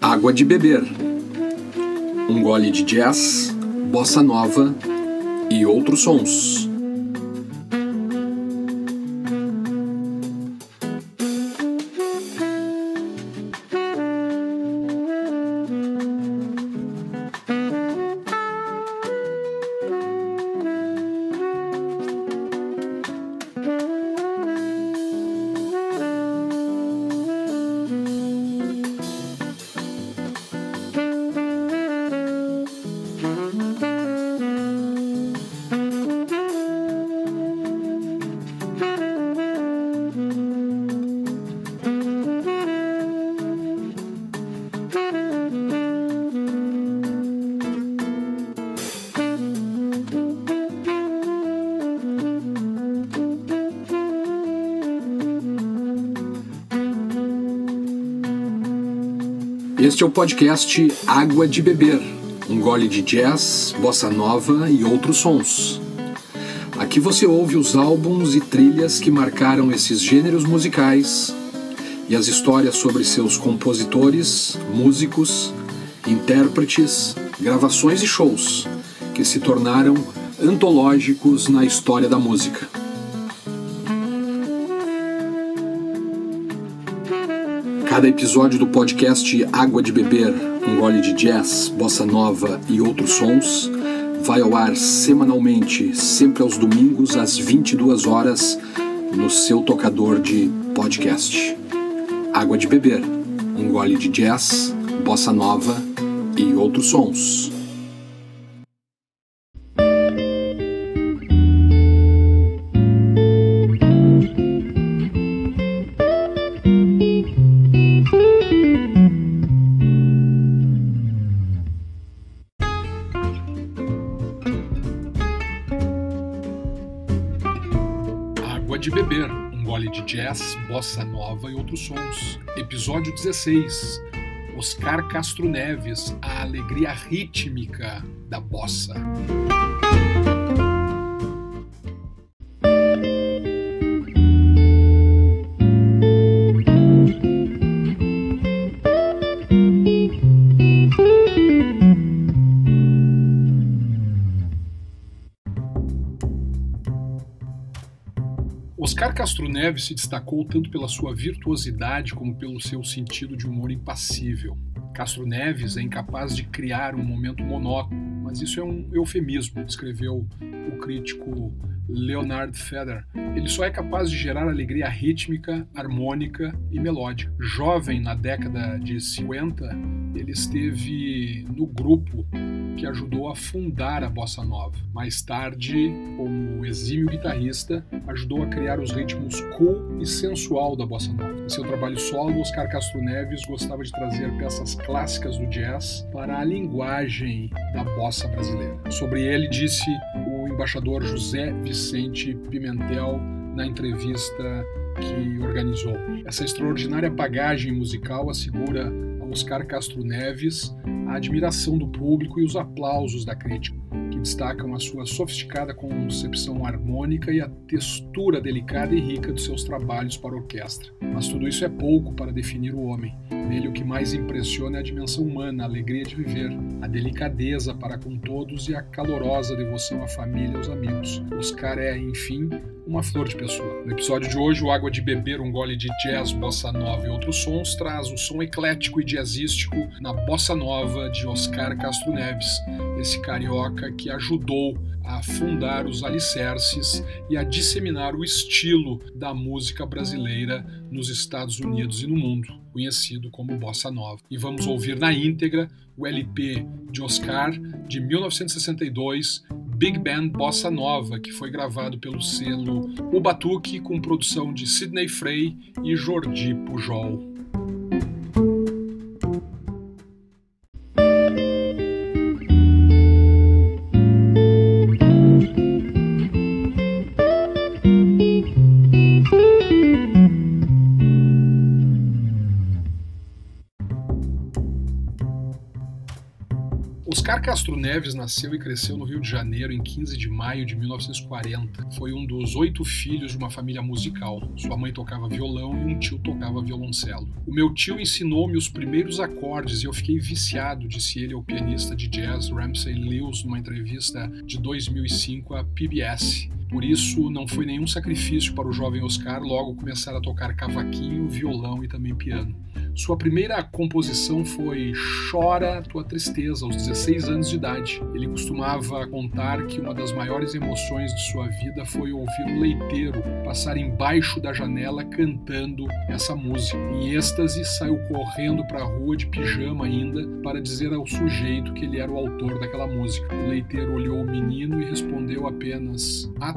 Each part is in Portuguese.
Água de beber. Um gole de jazz, bossa nova e outros sons. Este é o podcast Água de Beber, um gole de jazz, bossa nova e outros sons. Aqui você ouve os álbuns e trilhas que marcaram esses gêneros musicais e as histórias sobre seus compositores, músicos, intérpretes, gravações e shows que se tornaram antológicos na história da música. Cada episódio do podcast Água de Beber, um gole de jazz, bossa nova e outros sons, vai ao ar semanalmente, sempre aos domingos às 22 horas, no seu tocador de podcast. Água de Beber, um gole de jazz, bossa nova e outros sons. Jazz, bossa nova e outros sons. Episódio 16. Oscar Castro Neves, a alegria rítmica da bossa. Castro Neves se destacou tanto pela sua virtuosidade como pelo seu sentido de humor impassível. Castro Neves é incapaz de criar um momento monótono, mas isso é um eufemismo, escreveu o crítico Leonard Feather. Ele só é capaz de gerar alegria rítmica, harmônica e melódica. Jovem na década de 50, ele esteve no grupo que ajudou a fundar a bossa nova. Mais tarde, como exímio guitarrista, ajudou a criar os ritmos cool e sensual da bossa nova. Em seu trabalho solo, Oscar Castro Neves gostava de trazer peças clássicas do jazz para a linguagem da bossa brasileira. Sobre ele disse o embaixador José Vicente Pimentel na entrevista que organizou. Essa extraordinária bagagem musical assegura Oscar Castro Neves a admiração do público e os aplausos da crítica, que destacam a sua sofisticada concepção harmônica e a textura delicada e rica dos seus trabalhos para orquestra. Mas tudo isso é pouco para definir o homem. Nele, o que mais impressiona é a dimensão humana, a alegria de viver, a delicadeza para com todos e a calorosa devoção à família e aos amigos. Oscar é, enfim, uma flor de pessoa. No episódio de hoje, o Água de Beber, um gole de jazz, bossa nova e outros sons, traz o som eclético e jazzístico na bossa nova de Oscar Castro Neves, esse carioca que ajudou a fundar os alicerces e a disseminar o estilo da música brasileira nos Estados Unidos e no mundo, conhecido como bossa nova. E vamos ouvir na íntegra o LP de Oscar de 1962, Big Band Bossa Nova, que foi gravado pelo selo O Batuque com produção de Sidney Frey e Jordi Pujol. Castro Neves nasceu e cresceu no Rio de Janeiro em 15 de maio de 1940. Foi um dos oito filhos de uma família musical. Sua mãe tocava violão e um tio tocava violoncelo. O meu tio ensinou-me os primeiros acordes e eu fiquei viciado, disse ele ao pianista de jazz Ramsey Lewis numa entrevista de 2005 à PBS. Por isso, não foi nenhum sacrifício para o jovem Oscar logo começar a tocar cavaquinho, violão e também piano. Sua primeira composição foi Chora Tua Tristeza, aos 16 anos de idade. Ele costumava contar que uma das maiores emoções de sua vida foi ouvir um leiteiro passar embaixo da janela cantando essa música. Em êxtase, saiu correndo para a rua de pijama ainda para dizer ao sujeito que ele era o autor daquela música. O leiteiro olhou o menino e respondeu apenas: Ah,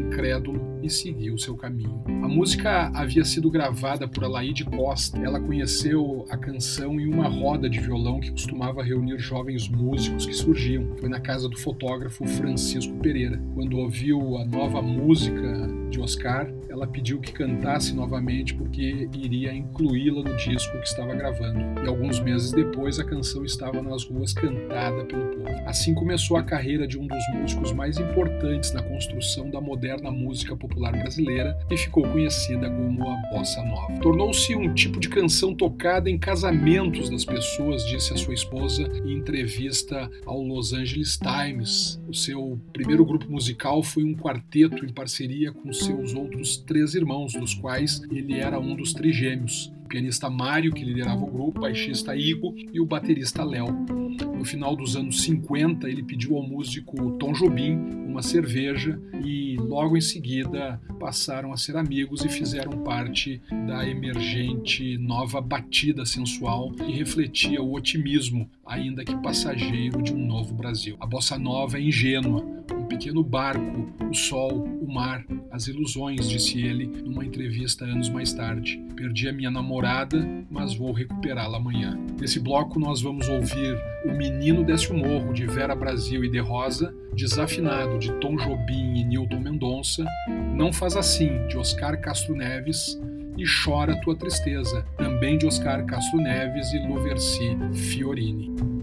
incrédulo, e seguiu seu caminho. A música havia sido gravada por Alaide Costa. Ela conheceu a canção em uma roda de violão que costumava reunir jovens músicos que surgiam. Foi na casa do fotógrafo Francisco Pereira. Quando ouviu a nova música de Oscar, ela pediu que cantasse novamente porque iria incluí-la no disco que estava gravando. E alguns meses depois a canção estava nas ruas cantada pelo povo. Assim começou a carreira de um dos músicos mais importantes na construção da moderna música popular brasileira e ficou conhecida como a bossa nova. Tornou-se um tipo de canção tocada em casamentos das pessoas, disse a sua esposa em entrevista ao Los Angeles Times. O seu primeiro grupo musical foi um quarteto em parceria com seus outros três irmãos, dos quais ele era um dos trigêmeos o pianista Mário, que liderava o grupo, o baixista Igor e o baterista Léo. No final dos anos 50, ele pediu ao músico Tom Jobim uma cerveja e logo em seguida passaram a ser amigos e fizeram parte da emergente nova batida sensual que refletia o otimismo, ainda que passageiro, de um novo Brasil. A bossa nova é ingênua, pequeno barco, o sol, o mar, as ilusões, disse ele numa entrevista anos mais tarde. Perdi a minha namorada, mas vou recuperá-la amanhã. Nesse bloco nós vamos ouvir O Menino Desce o Morro, de Vera Brasil e De Rosa, Desafinado, de Tom Jobim e Newton Mendonça, Não Faz Assim, de Oscar Castro Neves, e Chora Tua Tristeza, também de Oscar Castro Neves e Luversi Fiorini.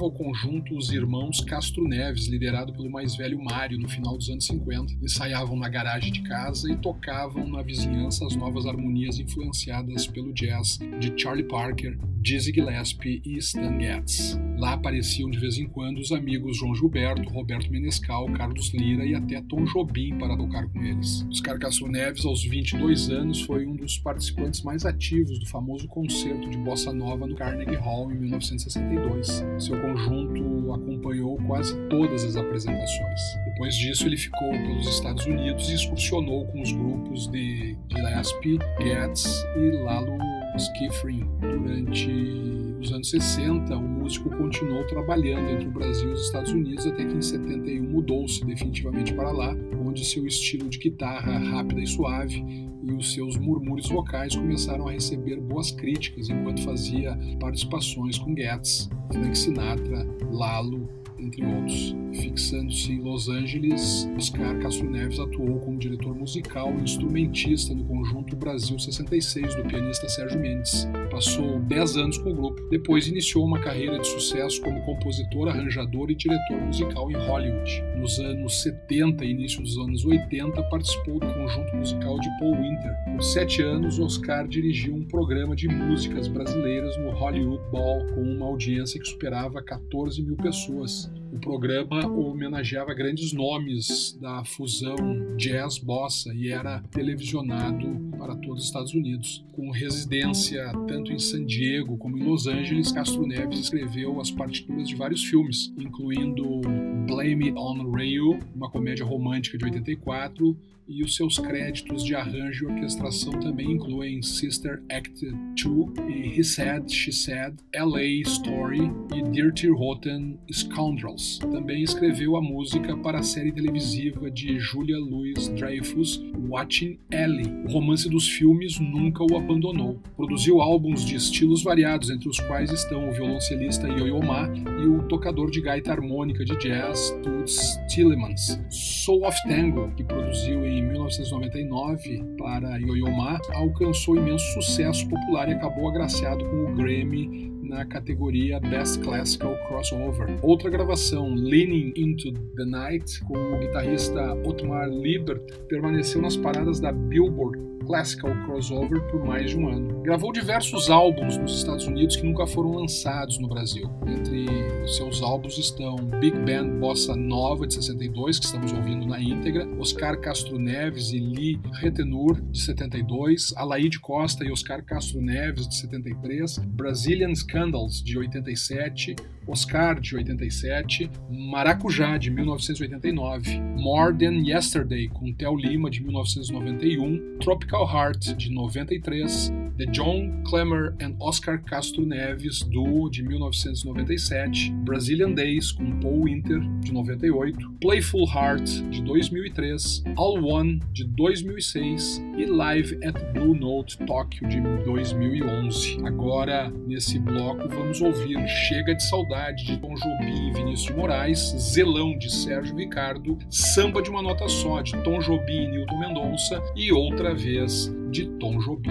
Integrava o conjunto os irmãos Castro Neves, liderado pelo mais velho Mário, no final dos anos 50. Ensaiavam na garagem de casa e tocavam na vizinhança as novas harmonias influenciadas pelo jazz de Charlie Parker, Dizzy Gillespie e Stan Getz. Lá apareciam de vez em quando os amigos João Gilberto, Roberto Menescal, Carlos Lira e até Tom Jobim para tocar com eles. Oscar Castro Neves, aos 22 anos, foi um dos participantes mais ativos do famoso concerto de bossa nova no Carnegie Hall em 1962. Seu conjunto acompanhou quase todas as apresentações. Depois disso, ele ficou pelos Estados Unidos e excursionou com os grupos de Gillespie, Getz e Lalo Schifrin durante os anos 60, o músico continuou trabalhando entre o Brasil e os Estados Unidos até que em 71 mudou-se definitivamente para lá, onde seu estilo de guitarra rápida e suave e os seus murmúrios vocais começaram a receber boas críticas enquanto fazia participações com Getz, Frank Sinatra, Lalo entre outros. Fixando-se em Los Angeles, Oscar Castro Neves atuou como diretor musical e instrumentista no conjunto Brasil 66 do pianista Sérgio Mendes. Passou 10 anos com o grupo. Depois iniciou uma carreira de sucesso como compositor, arranjador e diretor musical em Hollywood. Nos anos 70 e início dos anos 80, participou do conjunto musical de Paul Winter. Por sete anos, Oscar dirigiu um programa de músicas brasileiras no Hollywood Bowl, com uma audiência que superava 14 mil pessoas. O programa homenageava grandes nomes da fusão jazz-bossa e era televisionado para todos os Estados Unidos. Com residência tanto em San Diego como em Los Angeles, Castro Neves escreveu as partituras de vários filmes, incluindo Blame It on Rio, uma comédia romântica de 84, e os seus créditos de arranjo e orquestração também incluem Sister Act 2 e He Said, She Said, LA Story e Dirty Rotten Scoundrels. Também escreveu a música para a série televisiva de Julia Louis-Dreyfus, Watching Ellie. O romance dos filmes nunca o abandonou. Produziu álbuns de estilos variados, entre os quais estão o violoncelista Yo-Yo Ma e o tocador de gaita harmônica de jazz Toots Tillemans. Soul of Tango, que produziu em 1999 para Yo-Yo Ma, alcançou imenso sucesso popular e acabou agraciado com o Grammy na categoria Best Classical Crossover. Outra gravação, Leaning Into the Night, com o guitarrista Otmar Liebert, permaneceu nas paradas da Billboard Classical Crossover por mais de um ano. Gravou diversos álbuns nos Estados Unidos que nunca foram lançados no Brasil. Entre seus álbuns estão Big Band Bossa Nova de 62, que estamos ouvindo na íntegra, Oscar Castro Neves e Lee Retenur de 72, Alaide Costa e Oscar Castro Neves de 73, Brazilian Scandals de 87, Oscar de 87, Maracujá de 1989, More Than Yesterday com Theo Lima de 1991, Tropical Heart de 93, The John Clemmer and Oscar Castro Neves Duo de 1997, Brazilian Days com Paul Winter de 98, Playful Heart de 2003, All One de 2006 e Live at Blue Note Tóquio de 2011. Agora, nesse bloco, vamos ouvir Chega de Saudade de Tom Jobim e Vinícius de Moraes, Zelão de Sérgio Ricardo, Samba de uma Nota Só de Tom Jobim e Nilton Mendonça e Outra Vez de Tom Jobim.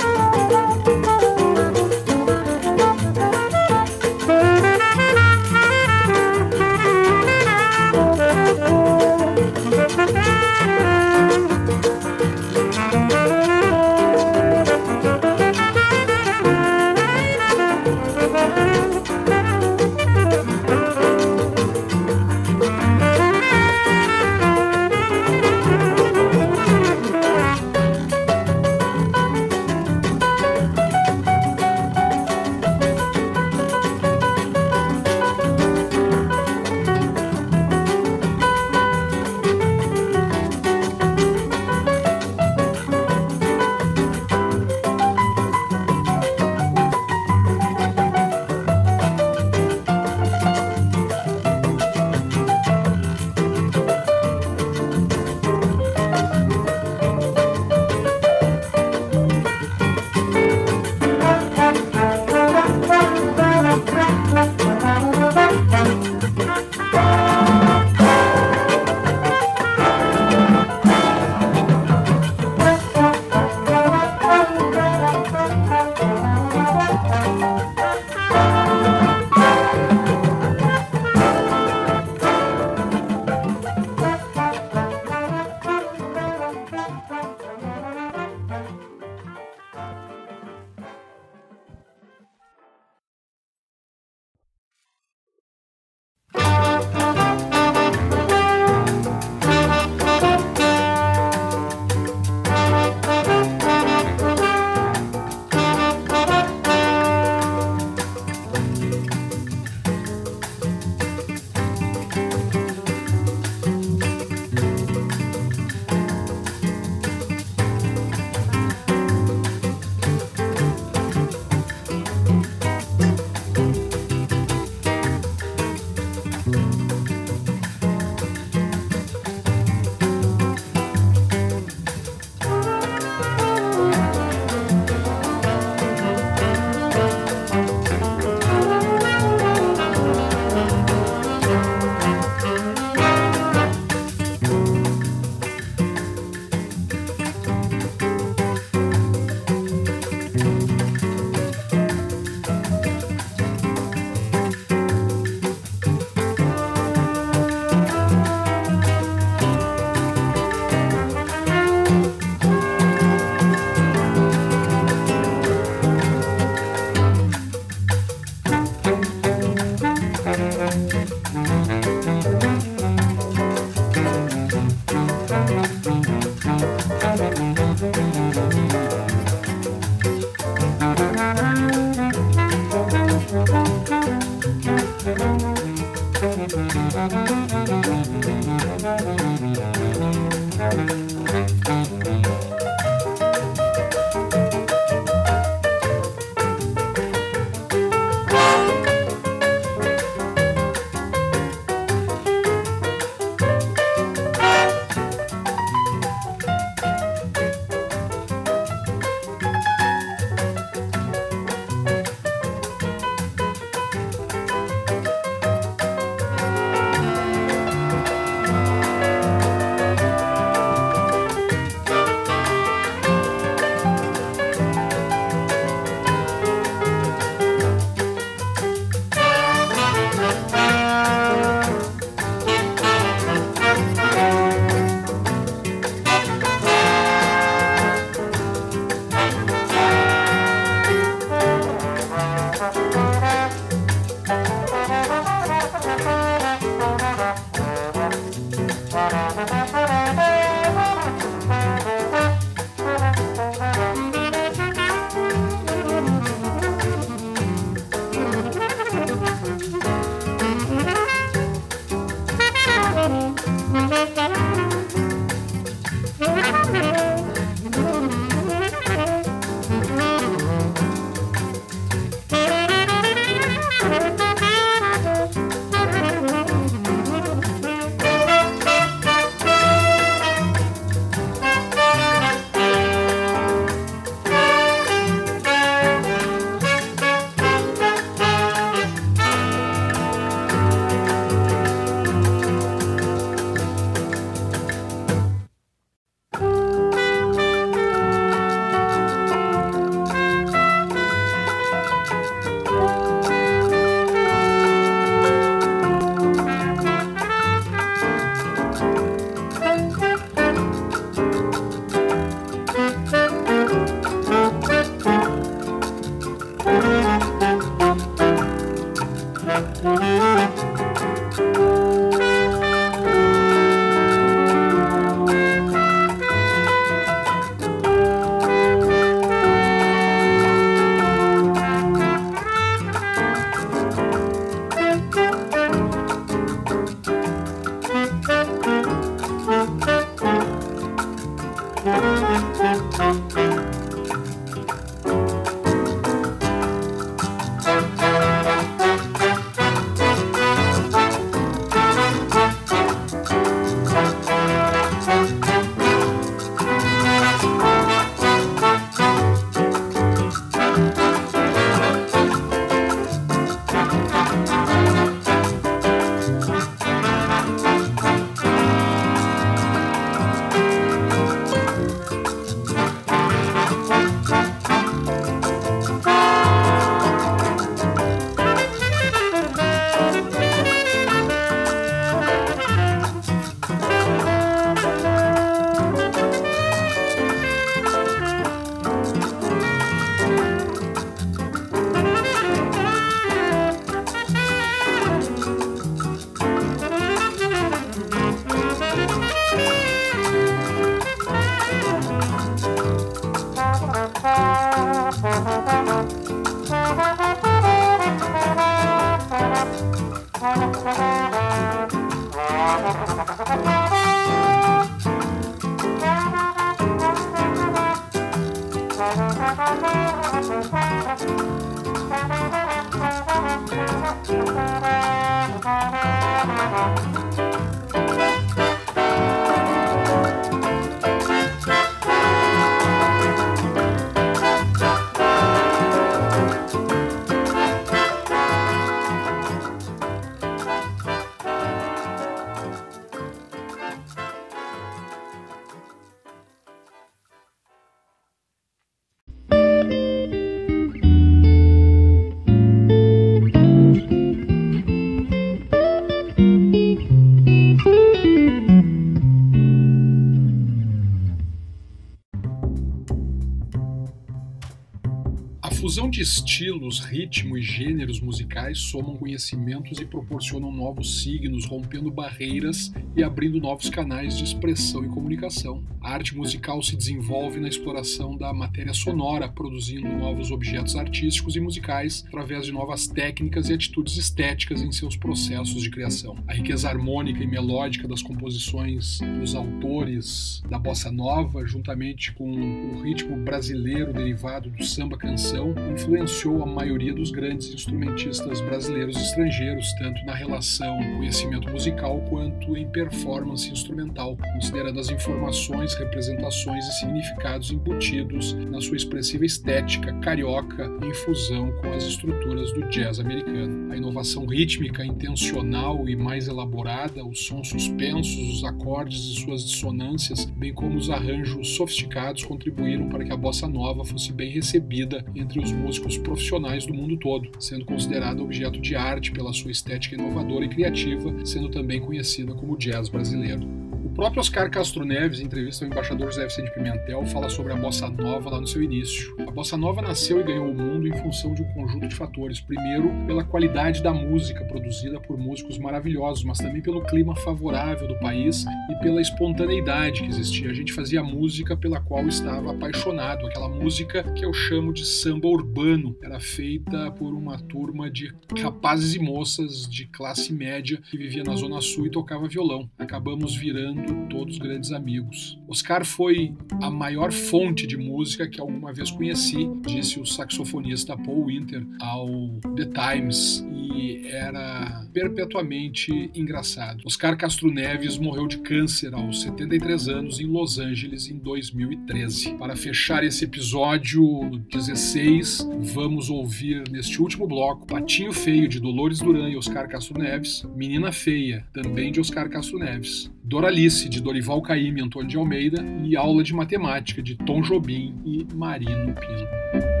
Somente estilos, ritmo e gêneros musicais somam conhecimentos e proporcionam novos signos, rompendo barreiras e abrindo novos canais de expressão e comunicação. A arte musical se desenvolve na exploração da matéria sonora, produzindo novos objetos artísticos e musicais através de novas técnicas e atitudes estéticas em seus processos de criação. A riqueza harmônica e melódica das composições dos autores da bossa nova, juntamente com o ritmo brasileiro derivado do samba canção, influenciou a maioria dos grandes instrumentistas brasileiros e estrangeiros, tanto na relação conhecimento musical quanto em performance instrumental, considerando as informações, representações e significados embutidos na sua expressiva estética carioca em fusão com as estruturas do jazz americano. A inovação rítmica intencional e mais elaborada, os sons suspensos, os acordes e suas dissonâncias, bem como os arranjos sofisticados contribuíram para que a bossa nova fosse bem recebida entre os músicos profissionais do mundo todo, sendo considerada objeto de arte pela sua estética inovadora e criativa, sendo também conhecida como jazz brasileiro. Próprio Oscar Castro Neves, em entrevista ao embaixador José Vicente Pimentel, fala sobre a bossa nova lá no seu início. A bossa nova nasceu e ganhou o mundo em função de um conjunto de fatores. Primeiro, pela qualidade da música produzida por músicos maravilhosos, mas também pelo clima favorável do país e pela espontaneidade que existia. A gente fazia música pela qual estava apaixonado, aquela música que eu chamo de samba urbano. Era feita por uma turma de rapazes e moças de classe média que vivia na Zona Sul e tocava violão. Acabamos virando todos grandes amigos. Oscar foi a maior fonte de música que alguma vez conheci, disse o saxofonista Paul Winter ao The Times, e era perpetuamente engraçado. Oscar Castro Neves morreu de câncer aos 73 anos em Los Angeles em 2013. Para fechar esse episódio 16, vamos ouvir neste último bloco Patinho Feio de Dolores Duran e Oscar Castro Neves, Menina Feia, também de Oscar Castro Neves, Doralice, de Dorival Caymmi Antônio de Almeida, e Aula de Matemática, de Tom Jobim e Marino Pino.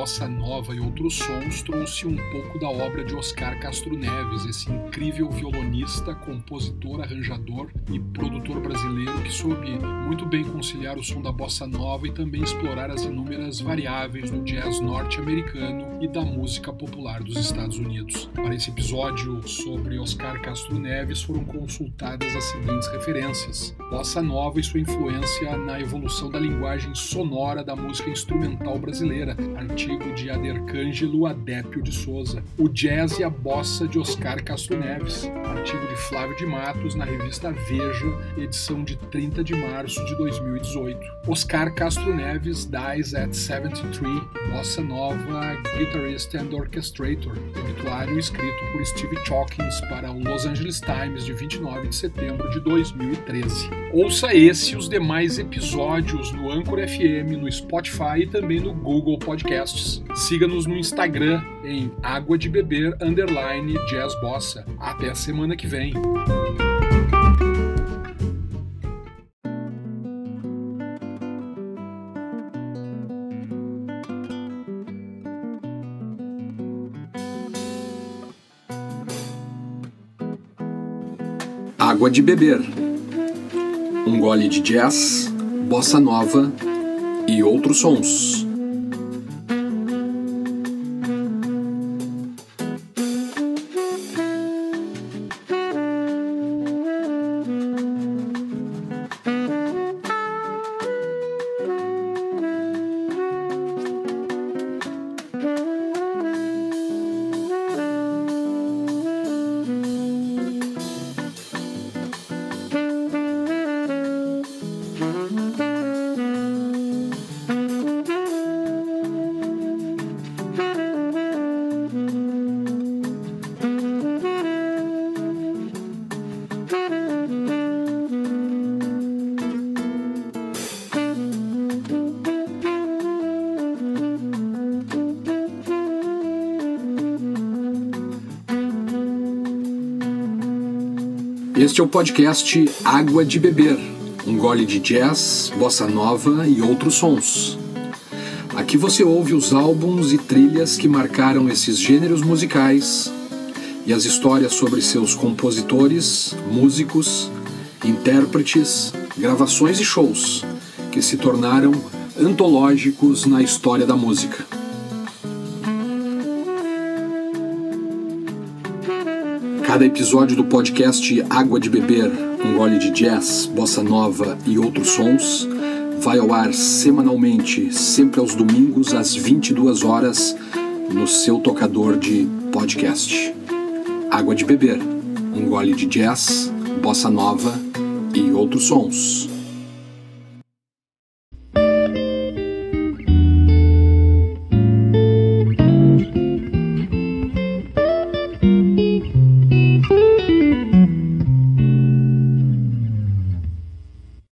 Bossa nova e outros sons, trouxe um pouco da obra de Oscar Castro Neves, esse incrível violonista, compositor, arranjador e produtor brasileiro que soube muito bem conciliar o som da bossa nova e também explorar as inúmeras variáveis do jazz norte-americano e da música popular dos Estados Unidos. Para esse episódio sobre Oscar Castro Neves foram consultadas as seguintes referências: bossa nova e sua influência na evolução da linguagem sonora da música instrumental instrumental brasileira, artigo de Adercângelo Adépio de Souza. O jazz e a bossa de Oscar Castro Neves, artigo de Flávio de Matos na revista Veja, edição de 30 de março de 2018. Oscar Castro Neves dies at 73, bossa nova, guitarist and orchestrator, obituário escrito por Steve Chalkins para o Los Angeles Times de 29 de setembro de 2013. Ouça esse e os demais episódios no Anchor FM, no Spotify e também no Google Podcasts. Siga-nos no Instagram em Água de Beber Underline Jazz Bossa. Até a semana que vem. Água de beber. Um gole de jazz, bossa nova e outros sons. Este é o podcast Água de Beber, um gole de jazz, bossa nova e outros sons. Aqui você ouve os álbuns e trilhas que marcaram esses gêneros musicais e as histórias sobre seus compositores, músicos, intérpretes, gravações e shows que se tornaram antológicos na história da música. Cada episódio do podcast Água de Beber, um gole de jazz, bossa nova e outros sons, vai ao ar semanalmente, sempre aos domingos às 22 horas, no seu tocador de podcast. Água de Beber, um gole de jazz, bossa nova e outros sons.